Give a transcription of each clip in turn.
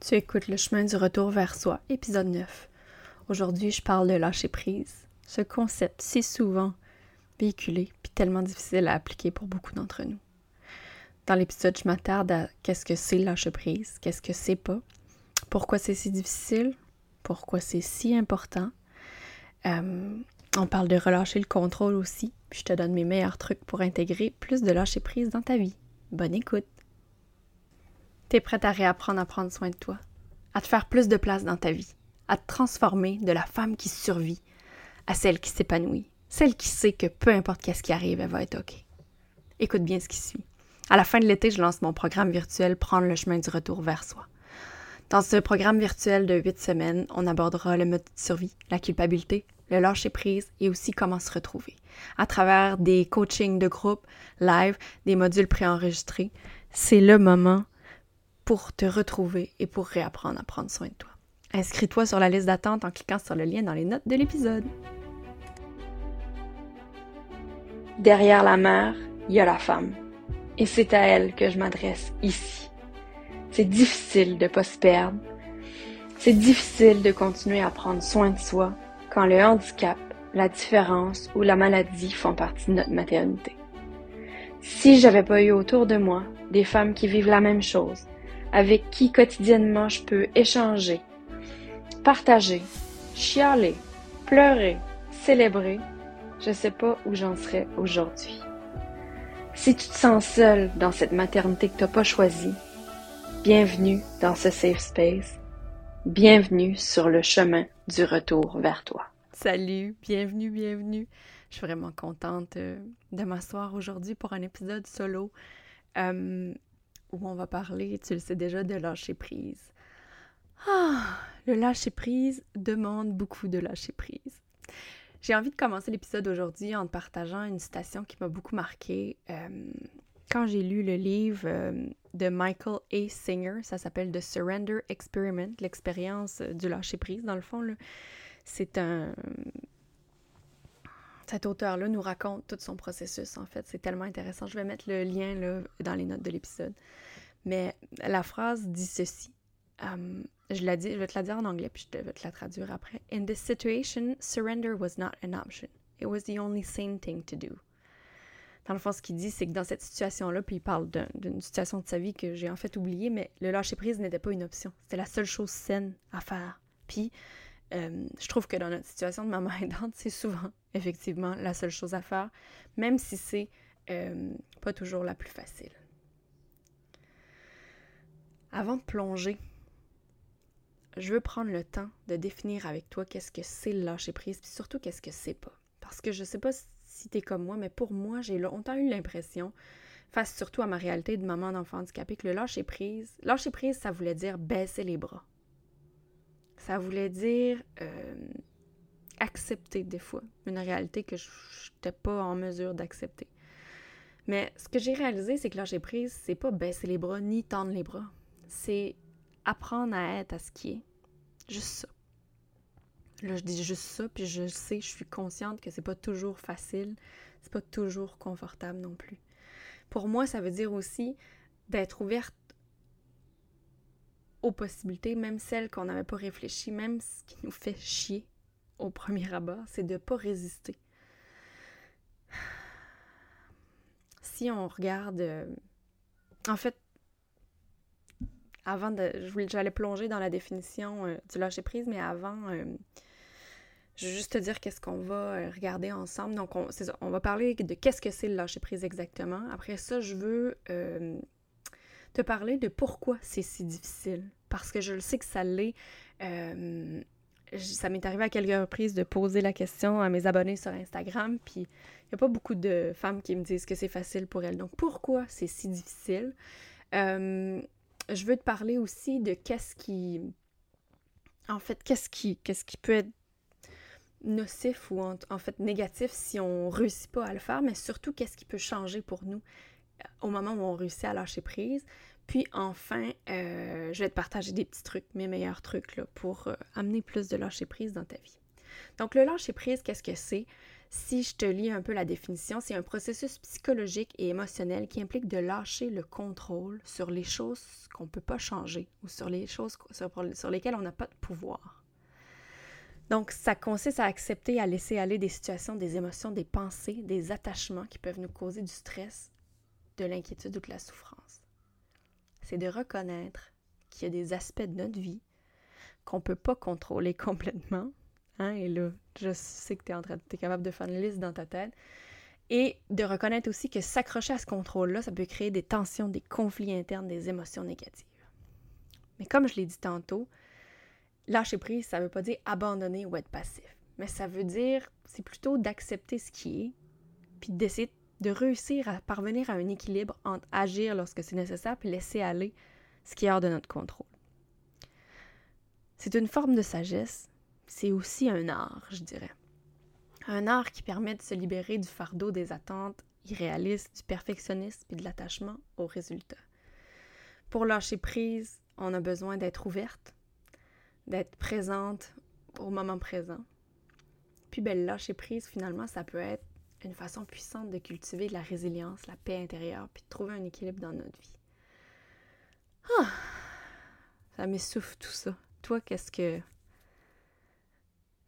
Tu écoutes Le chemin du retour vers soi, épisode 9. Aujourd'hui, je parle de lâcher prise. Ce concept si souvent véhiculé puis tellement difficile à appliquer pour beaucoup d'entre nous. Dans l'épisode, je m'attarde à qu'est-ce que c'est lâcher prise, qu'est-ce que c'est pas, pourquoi c'est si difficile, pourquoi c'est si important. Euh, on parle de relâcher le contrôle aussi, puis je te donne mes meilleurs trucs pour intégrer plus de lâcher prise dans ta vie. Bonne écoute! T'es prête à réapprendre à prendre soin de toi, à te faire plus de place dans ta vie, à te transformer de la femme qui survit à celle qui s'épanouit, celle qui sait que peu importe qu'est-ce qui arrive, elle va être OK. Écoute bien ce qui suit. À la fin de l'été, je lance mon programme virtuel Prendre le chemin du retour vers soi. Dans ce programme virtuel de huit semaines, on abordera le mode de survie, la culpabilité, le lâcher prise et aussi comment se retrouver. À travers des coachings de groupe, live, des modules préenregistrés, c'est le moment pour te retrouver et pour réapprendre à prendre soin de toi. Inscris-toi sur la liste d'attente en cliquant sur le lien dans les notes de l'épisode. Derrière la mère, il y a la femme. Et c'est à elle que je m'adresse ici. C'est difficile de ne pas se perdre. C'est difficile de continuer à prendre soin de soi quand le handicap, la différence ou la maladie font partie de notre maternité. Si j'avais pas eu autour de moi des femmes qui vivent la même chose, avec qui quotidiennement je peux échanger, partager, chialer, pleurer, célébrer, je sais pas où j'en serais aujourd'hui. Si tu te sens seule dans cette maternité que tu n'as pas choisie, bienvenue dans ce safe space. Bienvenue sur le chemin du retour vers toi. Salut, bienvenue, bienvenue. Je suis vraiment contente euh, de m'asseoir aujourd'hui pour un épisode solo. Euh, où on va parler, tu le sais déjà, de lâcher prise. Ah, le lâcher prise demande beaucoup de lâcher prise. J'ai envie de commencer l'épisode aujourd'hui en te partageant une citation qui m'a beaucoup marquée. Euh, quand j'ai lu le livre euh, de Michael A. Singer, ça s'appelle The Surrender Experiment, l'expérience du lâcher prise, dans le fond, c'est un, cet auteur-là nous raconte tout son processus, en fait. C'est tellement intéressant. Je vais mettre le lien là, dans les notes de l'épisode. Mais la phrase dit ceci. Um, je, la dis, je vais te la dire en anglais, puis je vais te la traduire après. In this situation, surrender was not an option. It was the only sane thing to do. Dans le fond, ce qu'il dit, c'est que dans cette situation-là, puis il parle d'une situation de sa vie que j'ai en fait oubliée, mais le lâcher-prise n'était pas une option. C'était la seule chose saine à faire. Puis, euh, je trouve que dans notre situation de maman aidante, c'est souvent effectivement la seule chose à faire, même si c'est euh, pas toujours la plus facile. Avant de plonger, je veux prendre le temps de définir avec toi qu'est-ce que c'est le lâcher prise, puis surtout qu'est-ce que c'est pas. Parce que je sais pas si t'es comme moi, mais pour moi, j'ai longtemps eu l'impression, face surtout à ma réalité de maman d'enfant handicapé, que le lâcher prise, lâcher prise, ça voulait dire baisser les bras. Ça voulait dire euh, accepter des fois une réalité que je n'étais pas en mesure d'accepter. Mais ce que j'ai réalisé, c'est que lâcher prise, c'est pas baisser les bras ni tendre les bras. C'est apprendre à être à ce qui est. Juste ça. Là, je dis juste ça, puis je sais, je suis consciente que c'est pas toujours facile, c'est pas toujours confortable non plus. Pour moi, ça veut dire aussi d'être ouverte aux possibilités, même celles qu'on n'avait pas réfléchi, même ce qui nous fait chier au premier abord, c'est de ne pas résister. Si on regarde... Euh, en fait, avant de... J'allais plonger dans la définition euh, du lâcher-prise, mais avant... Euh, je vais juste te dire qu'est-ce qu'on va regarder ensemble. Donc, on, on va parler de qu'est-ce que c'est le lâcher-prise exactement. Après ça, je veux te parler de pourquoi c'est si difficile. Parce que je le sais que ça l'est. Euh, ça m'est arrivé à quelques reprises de poser la question à mes abonnés sur Instagram, puis il n'y a pas beaucoup de femmes qui me disent que c'est facile pour elles. Donc pourquoi c'est si difficile? Euh, je veux te parler aussi de qu'est-ce qui... En fait, qu'est-ce qui, qu'est-ce qui peut être nocif ou en, en, fait négatif si on réussit pas à le faire, mais surtout qu'est-ce qui peut changer pour nous au moment où on réussit à lâcher prise? Puis enfin, euh, je vais te partager des petits trucs, mes meilleurs trucs pour euh, amener plus de lâcher prise dans ta vie. Donc le lâcher prise, qu'est-ce que c'est? Si je te lis un peu la définition, c'est un processus psychologique et émotionnel qui implique de lâcher le contrôle sur les choses qu'on ne peut pas changer ou sur les choses sur, lesquelles on n'a pas de pouvoir. Donc, ça consiste à accepter, à laisser aller des situations, des émotions, des pensées, des attachements qui peuvent nous causer du stress, de l'inquiétude ou de la souffrance. C'est de reconnaître qu'il y a des aspects de notre vie qu'on ne peut pas contrôler complètement, Hein, et là, je sais que tu es, es capable de faire une liste dans ta tête. Et de reconnaître aussi que s'accrocher à ce contrôle-là, ça peut créer des tensions, des conflits internes, des émotions négatives. Mais comme je l'ai dit tantôt, lâcher prise, ça ne veut pas dire abandonner ou être passif. Mais ça veut dire, c'est plutôt d'accepter ce qui est, puis d'essayer de réussir à parvenir à un équilibre entre agir lorsque c'est nécessaire, puis laisser aller ce qui est hors de notre contrôle. C'est une forme de sagesse, c'est aussi un art, je dirais. Un art qui permet de se libérer du fardeau des attentes irréalistes, du perfectionnisme et de l'attachement au résultat. Pour lâcher prise, on a besoin d'être ouverte, d'être présente au moment présent. Puis ben, lâcher prise, finalement, ça peut être une façon puissante de cultiver la résilience, la paix intérieure, puis de trouver un équilibre dans notre vie. Ah! Ça m'essouffle tout ça. Toi, qu'est-ce que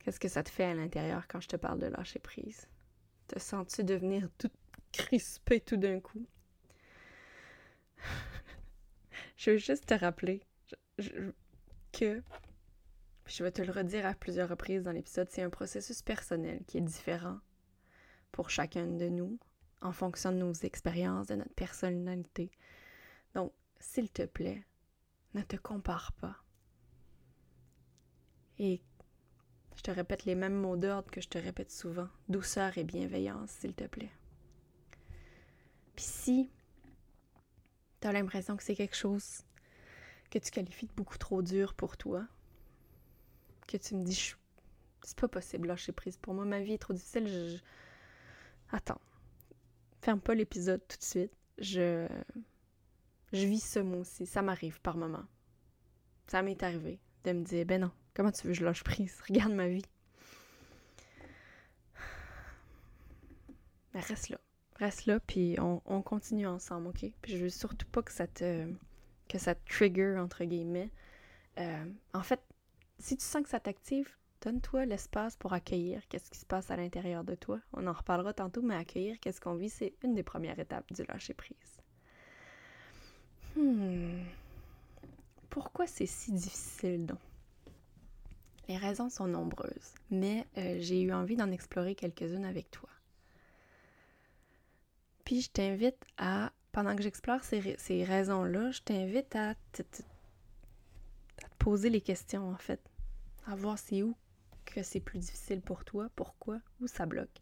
Qu'est-ce que ça te fait à l'intérieur quand je te parle de lâcher prise? Te sens-tu devenir tout crispé tout d'un coup? je veux juste te rappeler que, je vais te le redire à plusieurs reprises dans l'épisode, c'est un processus personnel qui est différent pour chacun de nous en fonction de nos expériences, de notre personnalité. Donc, s'il te plaît, ne te compare pas. Et je te répète les mêmes mots d'ordre que je te répète souvent. Douceur et bienveillance, s'il te plaît. Puis si tu as l'impression que c'est quelque chose que tu qualifies de beaucoup trop dur pour toi, que tu me dis, c'est pas possible, lâcher prise. Pour moi, ma vie est trop difficile. Je... Attends. Ferme pas l'épisode tout de suite. Je... Je vis ce mot aussi. Ça m'arrive par moment. Ça m'est arrivé de me dire, ben non, Comment tu veux je lâche prise? Regarde ma vie. Mais reste là. Reste là, puis on, continue ensemble, OK? Puis je veux surtout pas que ça te, que ça trigger, entre guillemets. Euh, en fait, si tu sens que ça t'active, donne-toi l'espace pour accueillir qu'est-ce qui se passe à l'intérieur de toi. On en reparlera tantôt, mais accueillir qu'est-ce qu'on vit, c'est une des premières étapes du lâcher-prise. Hmm. Pourquoi c'est si difficile, donc? Les raisons sont nombreuses, mais euh, j'ai eu envie d'en explorer quelques-unes avec toi. Puis je t'invite à, pendant que j'explore ces, raisons-là, je t'invite à te, poser les questions en fait, à voir c'est où que c'est plus difficile pour toi, pourquoi, où ça bloque.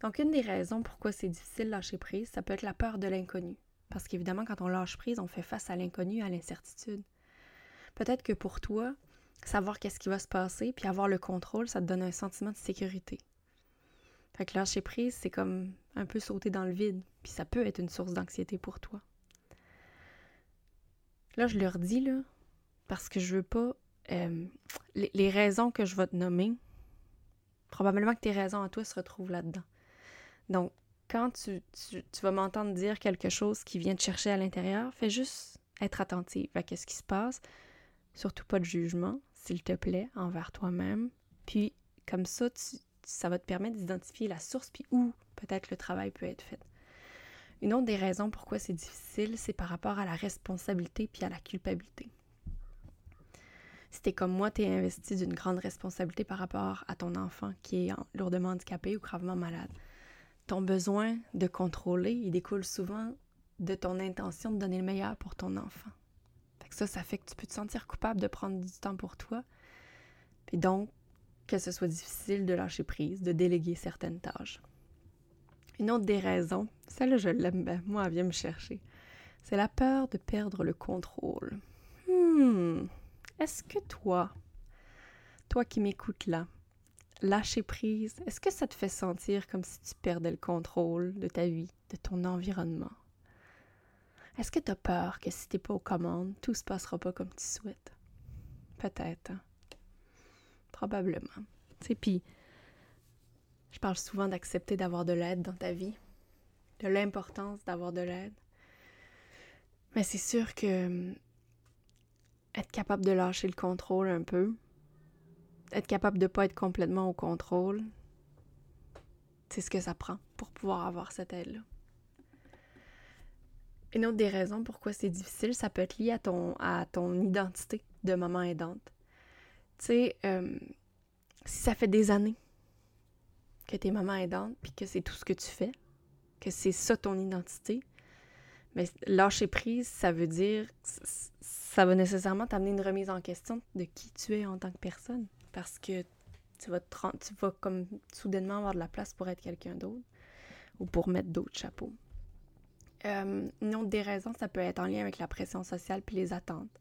Donc une des raisons pourquoi c'est difficile de lâcher prise, ça peut être la peur de l'inconnu. Parce qu'évidemment, quand on lâche prise, on fait face à l'inconnu, à l'incertitude. Peut-être que pour toi, savoir qu'est-ce qui va se passer, puis avoir le contrôle, ça te donne un sentiment de sécurité. Fait que lâcher prise, c'est comme un peu sauter dans le vide, puis ça peut être une source d'anxiété pour toi. Là, je leur dis, là, parce que je veux pas. Euh, les, raisons que je vais te nommer, probablement que tes raisons à toi se retrouvent là-dedans. Donc, quand tu, vas m'entendre dire quelque chose qui vient te chercher à l'intérieur, fais juste être attentive à ce qui se passe, surtout pas de jugement, s'il te plaît, envers toi-même. Puis comme ça, ça va te permettre d'identifier la source puis où peut-être le travail peut être fait. Une autre des raisons pourquoi c'est difficile, c'est par rapport à la responsabilité puis à la culpabilité. Si t'es comme moi, t'es investi d'une grande responsabilité par rapport à ton enfant qui est lourdement handicapé ou gravement malade. Ton besoin de contrôler, il découle souvent de ton intention de donner le meilleur pour ton enfant ça, ça fait que tu peux te sentir coupable de prendre du temps pour toi. Puis donc, que ce soit difficile de lâcher prise, de déléguer certaines tâches. Une autre des raisons, celle-là je l'aime bien, moi elle vient me chercher, c'est la peur de perdre le contrôle. Hmm, est-ce que toi, toi qui m'écoutes là, lâcher prise, est-ce que ça te fait sentir comme si tu perdais le contrôle de ta vie, de ton environnement? Est-ce que tu as peur que si t'es pas aux commandes, tout se passera pas comme tu souhaites? Peut-être. Hein. Probablement. Tu puis Je parle souvent d'accepter d'avoir de l'aide dans ta vie, de l'importance d'avoir de l'aide. Mais c'est sûr que hum, être capable de lâcher le contrôle un peu, être capable de ne pas être complètement au contrôle, c'est ce que ça prend pour pouvoir avoir cette aide-là. Une autre des raisons pourquoi c'est difficile, ça peut être lié à ton, identité de maman aidante. Tu sais, hum, si ça fait des années que tu es maman aidante, puis que c'est tout ce que tu fais, que c'est ça ton identité, mais lâcher prise, ça veut dire, ça va nécessairement t'amener une remise en question de qui tu es en tant que personne. Parce que tu vas, tu vas comme soudainement avoir de la place pour être quelqu'un d'autre ou pour mettre d'autres chapeaux. Euh, une des raisons, ça peut être en lien avec la pression sociale puis les attentes.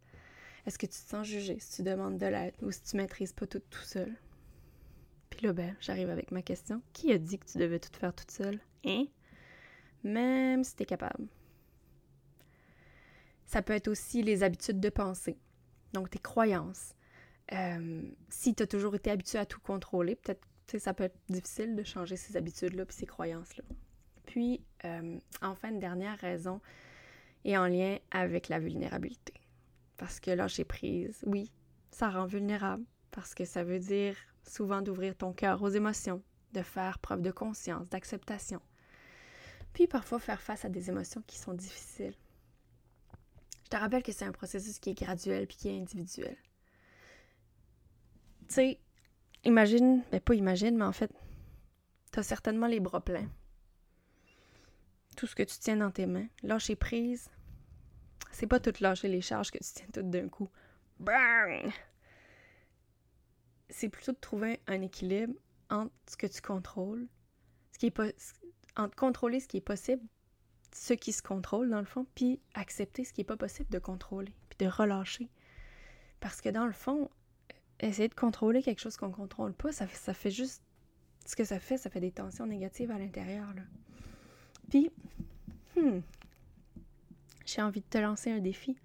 Est-ce que tu te sens jugé si tu demandes de l'aide ou si tu maîtrises pas tout tout seul? Puis là, ben, j'arrive avec ma question. Qui a dit que tu devais tout faire toute seule? Hein? Même si tu es capable. Ça peut être aussi les habitudes de pensée, donc tes croyances. Euh, si tu as toujours été habitué à tout contrôler, peut-être ça peut être difficile de changer ces habitudes-là puis ces croyances-là. Puis, euh, enfin, une dernière raison est en lien avec la vulnérabilité. Parce que lâcher prise, oui, ça rend vulnérable, parce que ça veut dire souvent d'ouvrir ton cœur aux émotions, de faire preuve de conscience, d'acceptation. Puis parfois faire face à des émotions qui sont difficiles. Je te rappelle que c'est un processus qui est graduel puis qui est individuel. Tu sais, imagine, mais ben, pas imagine, mais en fait, tu as certainement les bras pleins. Tout ce que tu tiens dans tes mains. Lâcher prise, c'est pas tout lâcher les charges que tu tiens toutes d'un coup. Bang! C'est plutôt de trouver un équilibre entre ce que tu contrôles, ce qui est entre contrôler ce qui est possible ce qui se contrôle, dans le fond, puis accepter ce qui n'est pas possible de contrôler, puis de relâcher. Parce que dans le fond, essayer de contrôler quelque chose qu'on ne contrôle pas, ça, fait juste. Ce que ça fait, ça fait des tensions négatives à l'intérieur. Puis, hmm, j'ai envie de te lancer un défi.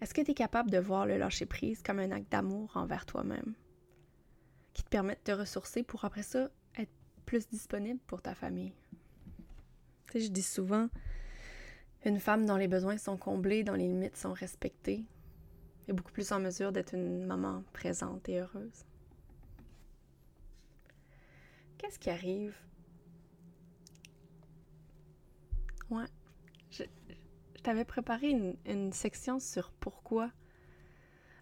Est-ce que tu es capable de voir le lâcher-prise comme un acte d'amour envers toi-même? Qui te permet de te ressourcer pour après ça être plus disponible pour ta famille? Je dis souvent, une femme dont les besoins sont comblés, dont les limites sont respectées, est beaucoup plus en mesure d'être une maman présente et heureuse. Qu'est-ce qui arrive? Ouais. Je, t'avais préparé une, une, section sur pourquoi.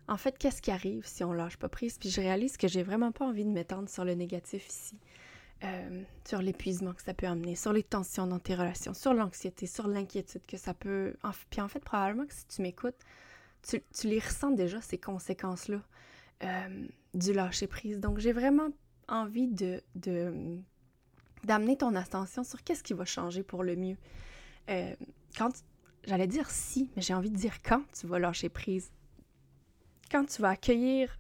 En fait, qu'est-ce qui arrive si on lâche pas prise? Puis je réalise que j'ai vraiment pas envie de m'étendre sur le négatif ici. Euh, sur l'épuisement que ça peut amener, sur les tensions dans tes relations, sur l'anxiété, sur l'inquiétude que ça peut... puis en fait, probablement que si tu m'écoutes, tu, les ressens déjà, ces conséquences-là euh, du lâcher-prise. Donc, j'ai vraiment envie de, d'amener ton attention sur qu'est-ce qui va changer pour le mieux. Euh, quand... J'allais dire si, mais j'ai envie de dire quand tu vas lâcher prise. Quand tu vas accueillir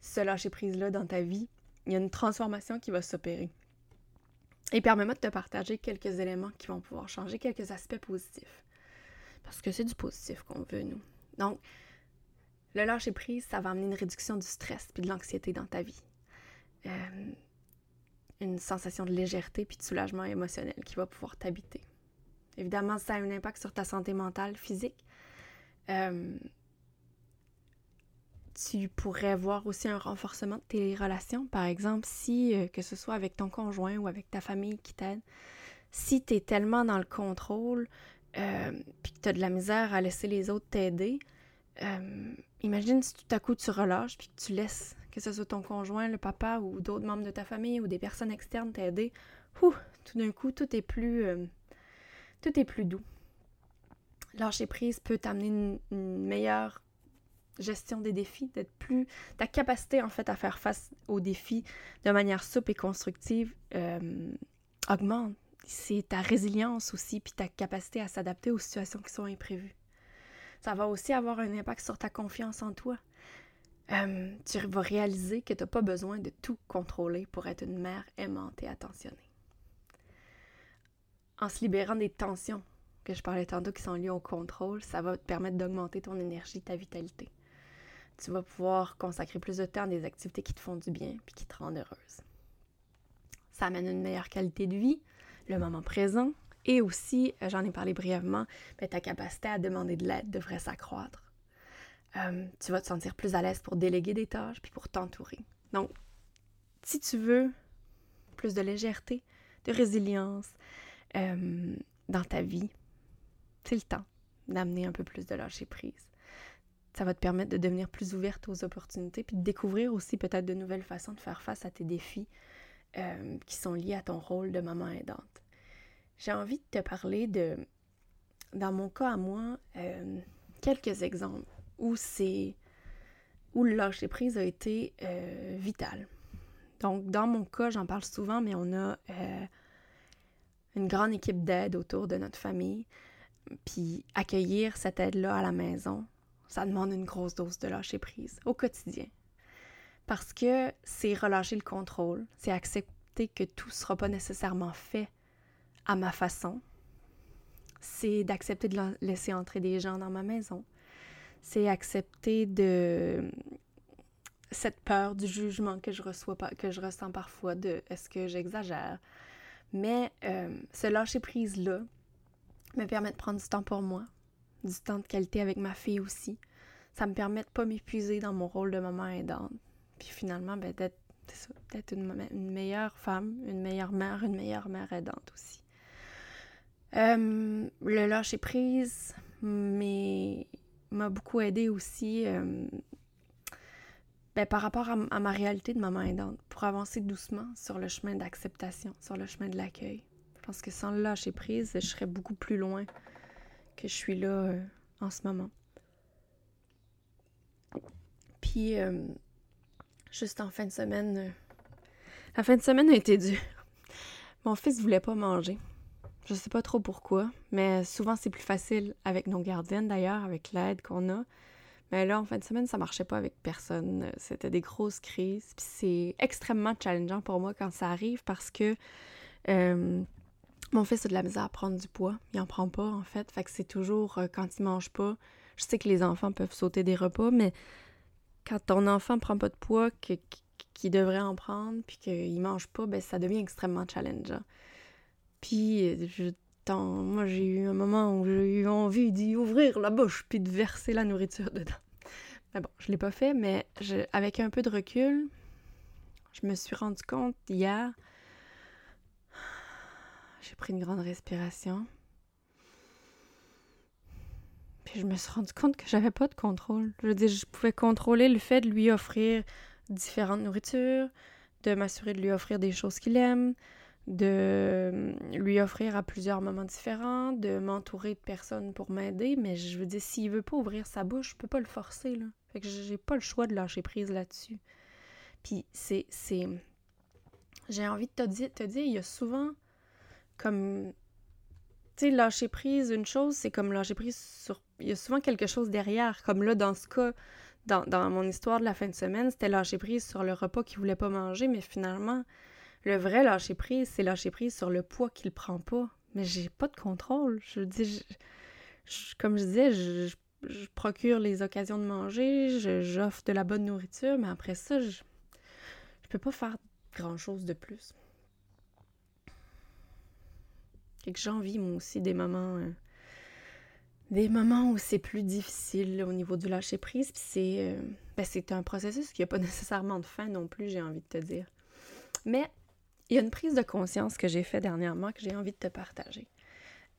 ce lâcher-prise-là dans ta vie, il y a une transformation qui va s'opérer. Et permets-moi de te partager quelques éléments qui vont pouvoir changer, quelques aspects positifs. Parce que c'est du positif qu'on veut, nous. Donc, le lâcher prise, ça va amener une réduction du stress puis de l'anxiété dans ta vie. Euh, une sensation de légèreté puis de soulagement émotionnel qui va pouvoir t'habiter. Évidemment, ça a un impact sur ta santé mentale, physique. Euh, tu pourrais voir aussi un renforcement de tes relations. Par exemple, si, euh, que ce soit avec ton conjoint ou avec ta famille qui t'aide, si tu es tellement dans le contrôle, euh, puis que tu as de la misère à laisser les autres t'aider, euh, imagine si tout à coup tu relâches, puis que tu laisses, que ce soit ton conjoint, le papa ou d'autres membres de ta famille ou des personnes externes t'aider, tout d'un coup, tout est plus, tout est plus doux. Lâcher prise peut t'amener une meilleure gestion des défis. Ta capacité, en fait, à faire face aux défis de manière souple et constructive euh, augmente. C'est ta résilience aussi, puis ta capacité à s'adapter aux situations qui sont imprévues. Ça va aussi avoir un impact sur ta confiance en toi. Euh, tu vas réaliser que tu n'as pas besoin de tout contrôler pour être une mère aimante et attentionnée. En se libérant des tensions que je parlais tantôt qui sont liées au contrôle, ça va te permettre d'augmenter ton énergie, ta vitalité tu vas pouvoir consacrer plus de temps à des activités qui te font du bien puis qui te rendent heureuse. Ça amène une meilleure qualité de vie, le moment présent, et aussi, euh, j'en ai parlé brièvement, ben, ta capacité à demander de l'aide devrait s'accroître. Euh, tu vas te sentir plus à l'aise pour déléguer des tâches puis pour t'entourer. Donc, si tu veux plus de légèreté, de résilience euh, dans ta vie, c'est le temps d'amener un peu plus de lâcher prise. Ça va te permettre de devenir plus ouverte aux opportunités puis de découvrir aussi peut-être de nouvelles façons de faire face à tes défis qui sont liés à ton rôle de maman aidante j'ai envie de te parler de, dans mon cas à moi, euh, quelques exemples où c'est où le lâcher prise a été euh, vital. Donc, dans mon cas, j'en parle souvent, mais on a euh, une grande équipe d'aide autour de notre famille. Puis accueillir cette aide-là à la maison, ça demande une grosse dose de lâcher prise au quotidien. Parce que c'est relâcher le contrôle, c'est accepter que tout ne sera pas nécessairement fait à ma façon. C'est d'accepter de laisser entrer des gens dans ma maison. C'est accepter de cette peur du jugement que je reçois que je ressens parfois de est-ce que j'exagère. Mais euh, ce lâcher prise là me permet de prendre du temps pour moi, du temps de qualité avec ma fille aussi. Ça me permet de pas m'épuiser dans mon rôle de maman aidante. Puis finalement, ben, d'être une, meilleure femme, une meilleure mère, une meilleure mère aidante aussi. Euh, le lâcher prise m'a beaucoup aidé aussi euh, ben, par rapport à, ma réalité de maman aidante, pour avancer doucement sur le chemin d'acceptation, sur le chemin de l'accueil. Je pense que sans le lâcher prise, je serais beaucoup plus loin que je suis là euh, en ce moment. Puis, juste en fin de semaine, la fin de semaine a été dure. Mon fils voulait pas manger. Je sais pas trop pourquoi, mais souvent c'est plus facile avec nos gardiennes d'ailleurs, avec l'aide qu'on a. Mais là, en fin de semaine, ça marchait pas avec personne. C'était des grosses crises. Puis c'est extrêmement challengeant pour moi quand ça arrive parce que euh, mon fils a de la misère à prendre du poids. Il en prend pas, en fait. Fait que c'est toujours euh, quand il mange pas. Je sais que les enfants peuvent sauter des repas, mais quand ton enfant prend pas de poids, qu'il devrait en prendre, puis qu'il mange pas, ben ça devient extrêmement challengeant. Puis, je, moi, j'ai eu un moment où j'ai eu envie d'y ouvrir la bouche puis de verser la nourriture dedans. Mais bon, je l'ai pas fait, mais avec un peu de recul, je me suis rendu compte hier. J'ai pris une grande respiration. Puis je me suis rendu compte que j'avais pas de contrôle. Je veux dire, je pouvais contrôler le fait de lui offrir différentes nourritures, de m'assurer de lui offrir des choses qu'il aime, de euh, lui offrir à plusieurs moments différents, de m'entourer de personnes pour m'aider, mais je veux dire, s'il veut pas ouvrir sa bouche, je peux pas le forcer, là. Fait que j'ai pas le choix de lâcher prise là-dessus. Puis c'est... c'est... J'ai envie de te dire, te dire, il y a souvent comme... Tu sais, lâcher prise, une chose, c'est comme lâcher prise sur... Il y a souvent quelque chose derrière, comme là, dans ce cas, dans, mon histoire de la fin de semaine, c'était lâcher prise sur le repas qu'il voulait pas manger, mais finalement le vrai lâcher prise, c'est lâcher prise sur le poids qu'il prend pas. Mais j'ai pas de contrôle. Je dis, comme je disais, je, procure les occasions de manger, j'offre de la bonne nourriture, mais après ça, je, je peux pas faire grand chose de plus. Et que moi aussi, des moments. Euh, des moments où c'est plus difficile au niveau du lâcher prise, puis c'est euh, ben, c'est un processus qui n'a pas nécessairement de fin non plus, j'ai envie de te dire. Mais il y a une prise de conscience que j'ai fait dernièrement que j'ai envie de te partager.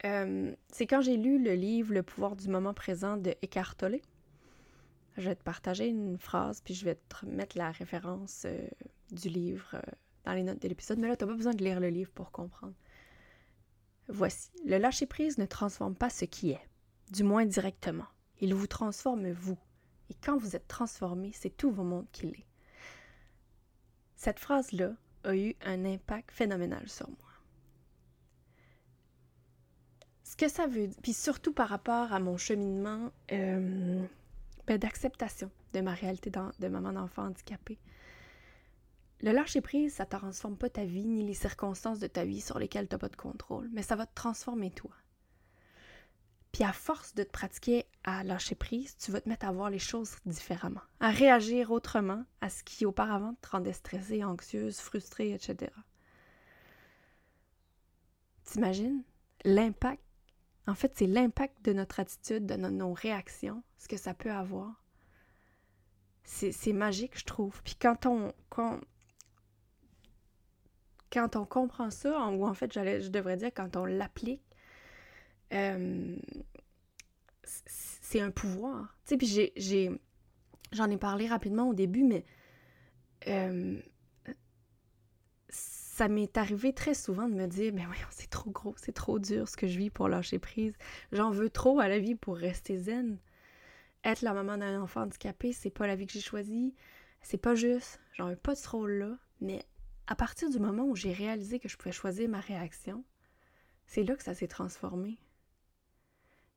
Euh, c'est quand j'ai lu le livre Le pouvoir du moment présent de Eckhart Tolle. Je vais te partager une phrase, puis je vais te mettre la référence du livre dans les notes de l'épisode. Mais là, tu n'as pas besoin de lire le livre pour comprendre. Voici. Le lâcher-prise ne transforme pas ce qui est, du moins directement. Il vous transforme vous. Et quand vous êtes transformé, c'est tout vos mondes qu'il est. Cette phrase-là, a eu un impact phénoménal sur moi. Ce que ça veut dire, puis surtout par rapport à mon cheminement euh, ben, d'acceptation de ma réalité de maman d'enfant handicapée. Le lâcher prise, ça ne transforme pas ta vie ni les circonstances de ta vie sur lesquelles tu n'as pas de contrôle, mais ça va te transformer toi. Puis à force de te pratiquer à lâcher prise, tu vas te mettre à voir les choses différemment, à réagir autrement à ce qui auparavant te rendait stressée, anxieuse, frustrée, etc. T'imagines l'impact? En fait, c'est l'impact de notre attitude, de nos réactions, ce que ça peut avoir. C'est magique, je trouve. Puis quand on, quand, quand on comprend ça, ou en fait, je devrais dire quand on l'applique, euh, c'est un pouvoir. Tu sais, puis j'ai, j'en ai parlé rapidement au début, mais euh, ça m'est arrivé très souvent de me dire, mais voyons, c'est trop gros, c'est trop dur ce que je vis pour lâcher prise. J'en veux trop à la vie pour rester zen. Être la maman d'un enfant handicapé, c'est pas la vie que j'ai choisie. C'est pas juste. J'en veux pas de ce rôle-là. Mais à partir du moment où j'ai réalisé que je pouvais choisir ma réaction, c'est là que ça s'est transformé.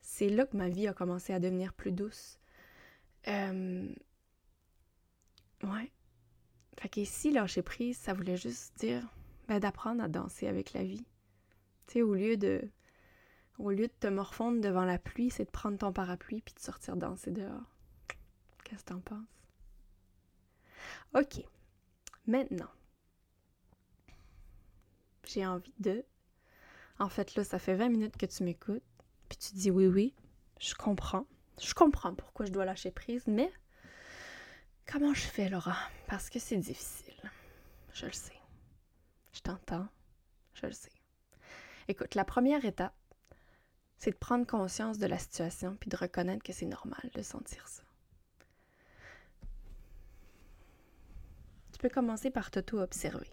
C'est là que ma vie a commencé à devenir plus douce. Euh... Ouais. Fait qu'ici, lâcher prise, ça voulait juste dire ben, d'apprendre à danser avec la vie. Tu sais, au lieu de au lieu de te morfondre devant la pluie, c'est de prendre ton parapluie puis de sortir danser dehors. Qu'est-ce que t'en penses? OK. Maintenant, j'ai envie de. En fait, là, ça fait 20 minutes que tu m'écoutes, puis tu dis oui, oui, je comprends. Je comprends pourquoi je dois lâcher prise, mais comment je fais, Laura? Parce que c'est difficile. Je le sais. Je t'entends. Je le sais. Écoute, la première étape, c'est de prendre conscience de la situation puis de reconnaître que c'est normal de sentir ça. Tu peux commencer par t'auto-observer.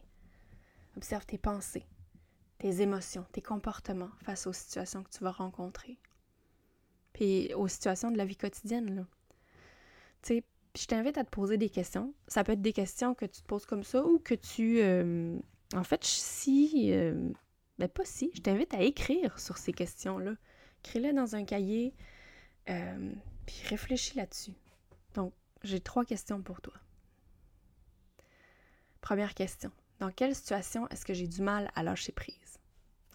Observe tes pensées, tes émotions, tes comportements face aux situations que tu vas rencontrer. Puis aux situations de la vie quotidienne, là. Tu je t'invite à te poser des questions. Ça peut être des questions que tu te poses comme ça ou que tu euh, en fait, si. Euh, ben, pas si. Je t'invite à écrire sur ces questions-là. Écris-les dans un cahier, euh, puis réfléchis là-dessus. Donc, j'ai trois questions pour toi. Première question. Dans quelle situation est-ce que j'ai du mal à lâcher prise?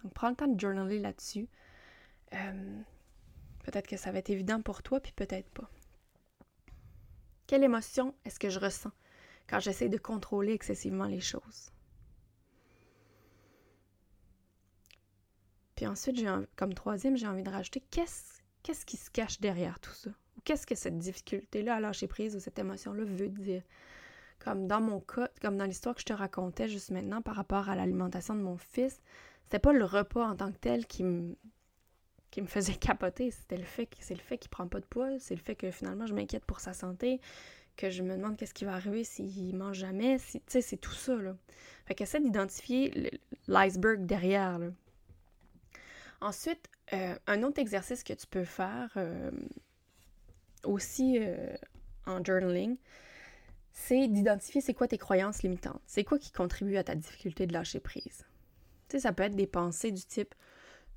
Donc, prends le temps de journaler là-dessus. Euh, peut-être que ça va être évident pour toi, puis peut-être pas. Quelle émotion est-ce que je ressens quand j'essaie de contrôler excessivement les choses? Puis ensuite, j'ai comme troisième, j'ai envie de rajouter qu'est-ce qu'est-ce qui se cache derrière tout ça? Ou qu'est-ce que cette difficulté-là à lâcher prise ou cette émotion-là veut dire? Comme dans mon cas, comme dans l'histoire que je te racontais juste maintenant par rapport à l'alimentation de mon fils, c'était pas le repas en tant que tel qui me faisait capoter, c'était le fait que c'est le fait qu'il prend pas de poids, c'est le fait que finalement je m'inquiète pour sa santé, que je me demande qu'est-ce qui va arriver s'il mange jamais, tu sais c'est tout ça là. Fait qu'essaie d'identifier l'iceberg derrière. Ensuite, euh, un autre exercice que tu peux faire euh, aussi euh, en journaling, c'est d'identifier c'est quoi tes croyances limitantes. C'est quoi qui contribue à ta difficulté de lâcher prise. Tu ça peut être des pensées du type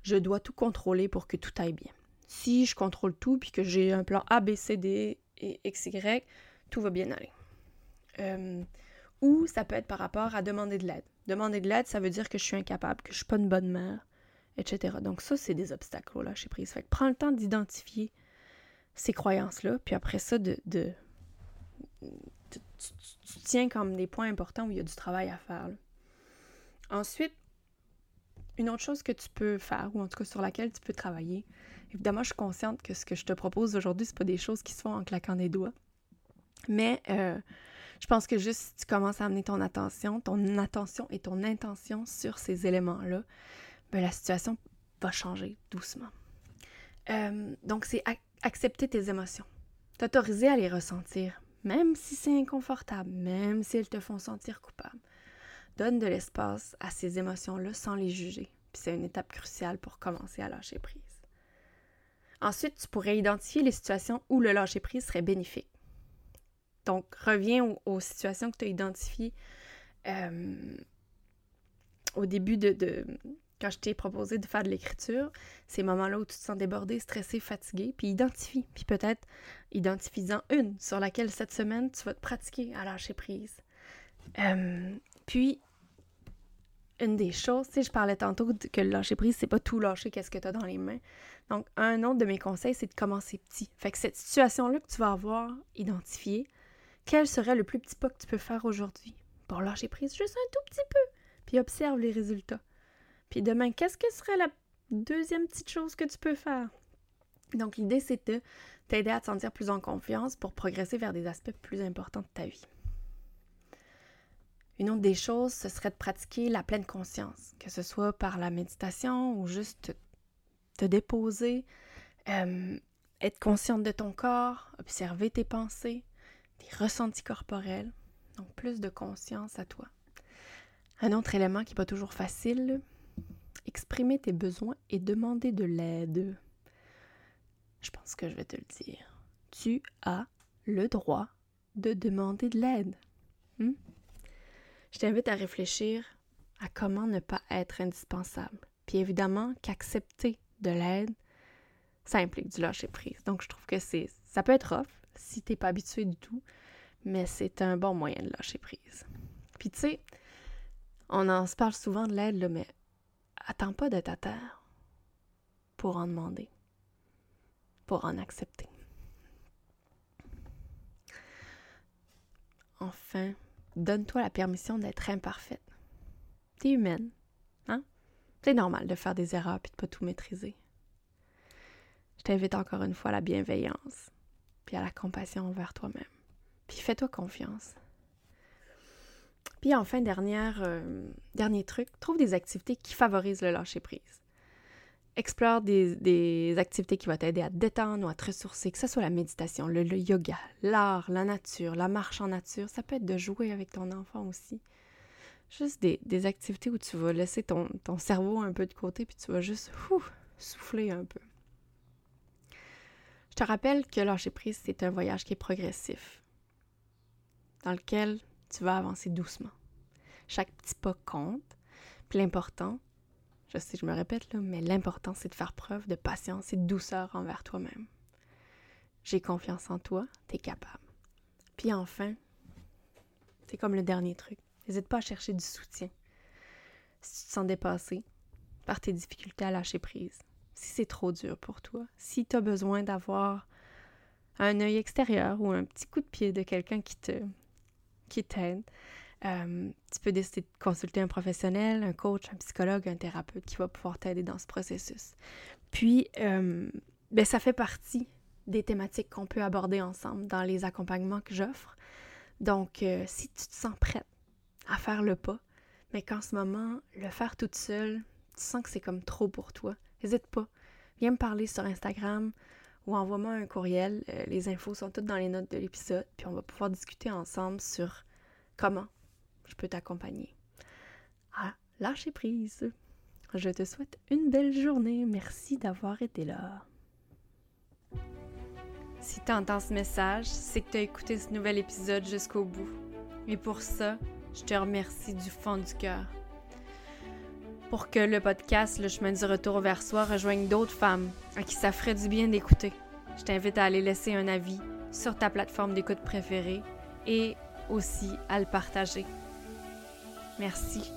je dois tout contrôler pour que tout aille bien. Si je contrôle tout puis que j'ai un plan A, B, C, D et X, Y, tout va bien aller. ou ça peut être par rapport à demander de l'aide. Demander de l'aide, ça veut dire que je suis incapable, que je suis pas une bonne mère, etc. Donc ça, c'est des obstacles au lâcher prise. Fait que prends le temps d'identifier ces croyances-là, puis après ça, de, tu, tiens comme des points importants où il y a du travail à faire. Ensuite, une autre chose que tu peux faire, ou en tout cas sur laquelle tu peux travailler, évidemment, je suis consciente que ce que je te propose aujourd'hui, c'est pas des choses qui se font en claquant des doigts. Mais euh, je pense que juste si tu commences à amener ton attention, ton attention et ton intention sur ces éléments-là, ben, la situation va changer doucement. Euh, donc, c'est accepter tes émotions, t'autoriser à les ressentir, même si c'est inconfortable, même si elles te font sentir coupable. Donne de l'espace à ces émotions-là sans les juger. Puis c'est une étape cruciale pour commencer à lâcher prise. Ensuite, tu pourrais identifier les situations où le lâcher prise serait bénéfique. Donc, reviens aux, situations que tu as identifiées euh, au début de, quand je t'ai proposé de faire de l'écriture, ces moments-là où tu te sens débordé, stressé, fatigué, puis identifie. Puis peut-être identifie-en une sur laquelle cette semaine, tu vas te pratiquer à lâcher prise. Puis, une des choses, tu sais, je parlais tantôt que le lâcher prise, c'est pas tout lâcher qu'est-ce que tu as dans les mains. Donc, un autre de mes conseils, c'est de commencer petit. Fait que cette situation-là que tu vas avoir identifiée, quel serait le plus petit pas que tu peux faire aujourd'hui? Pour lâcher prise? Juste un tout petit peu. Puis observe les résultats. Puis demain, qu'est-ce que serait la deuxième petite chose que tu peux faire? Donc l'idée, c'est de t'aider à te sentir plus en confiance pour progresser vers des aspects plus importants de ta vie. Une autre des choses, ce serait de pratiquer la pleine conscience, que ce soit par la méditation ou juste te déposer, euh, être consciente de ton corps, observer tes pensées, tes ressentis corporels, donc plus de conscience à toi. Un autre élément qui n'est pas toujours facile, exprimer tes besoins et demander de l'aide. Je pense que je vais te le dire. Tu as le droit de demander de l'aide. Hmm? Je t'invite à réfléchir à comment ne pas être indispensable. Puis évidemment qu'accepter de l'aide, ça implique du lâcher prise. Donc je trouve que c'est ça peut être off si t'es pas habitué du tout, mais c'est un bon moyen de lâcher prise. Puis tu sais, on en se parle souvent de l'aide, mais attends pas d'être à terre pour en demander, pour en accepter. Enfin, donne-toi la permission d'être imparfaite. T'es humaine, hein? C'est normal de faire des erreurs et de pas tout maîtriser. Je t'invite encore une fois à la bienveillance, puis à la compassion envers toi-même. Puis fais-toi confiance. Puis enfin, dernière, euh, dernier truc, trouve des activités qui favorisent le lâcher-prise. Explore des, activités qui vont t'aider à te détendre ou à te ressourcer, que ce soit la méditation, le, yoga, l'art, la nature, la marche en nature. Ça peut être de jouer avec ton enfant aussi. Juste des, activités où tu vas laisser ton, ton, cerveau un peu de côté puis tu vas juste souffler un peu. Je te rappelle que lâcher prise, c'est un voyage qui est progressif, dans lequel tu vas avancer doucement. Chaque petit pas compte. Puis l'important, je sais, je me répète là, mais l'important, c'est de faire preuve de patience et de douceur envers toi-même. J'ai confiance en toi, t'es capable. Puis enfin, c'est comme le dernier truc. N'hésite pas à chercher du soutien. Si tu te sens dépassé par tes difficultés à lâcher prise, si c'est trop dur pour toi, si tu as besoin d'avoir un œil extérieur ou un petit coup de pied de quelqu'un qui te qui t'aide, euh, tu peux décider de consulter un professionnel, un coach, un psychologue, un thérapeute qui va pouvoir t'aider dans ce processus. Puis, euh, ben, ça fait partie des thématiques qu'on peut aborder ensemble dans les accompagnements que j'offre. Donc, euh, si tu te sens prête à faire le pas, mais qu'en ce moment, le faire toute seule, tu sens que c'est comme trop pour toi, n'hésite pas. Viens me parler sur Instagram ou envoie-moi un courriel. les infos sont toutes dans les notes de l'épisode, puis on va pouvoir discuter ensemble sur comment je peux t'accompagner. Ah, lâcher prise. Je te souhaite une belle journée. Merci d'avoir été là. Si tu entends ce message, c'est que tu as écouté ce nouvel épisode jusqu'au bout. Et pour ça, je te remercie du fond du cœur. Pour que le podcast Le chemin du retour vers soi rejoigne d'autres femmes à qui ça ferait du bien d'écouter, je t'invite à aller laisser un avis sur ta plateforme d'écoute préférée et aussi à le partager. Merci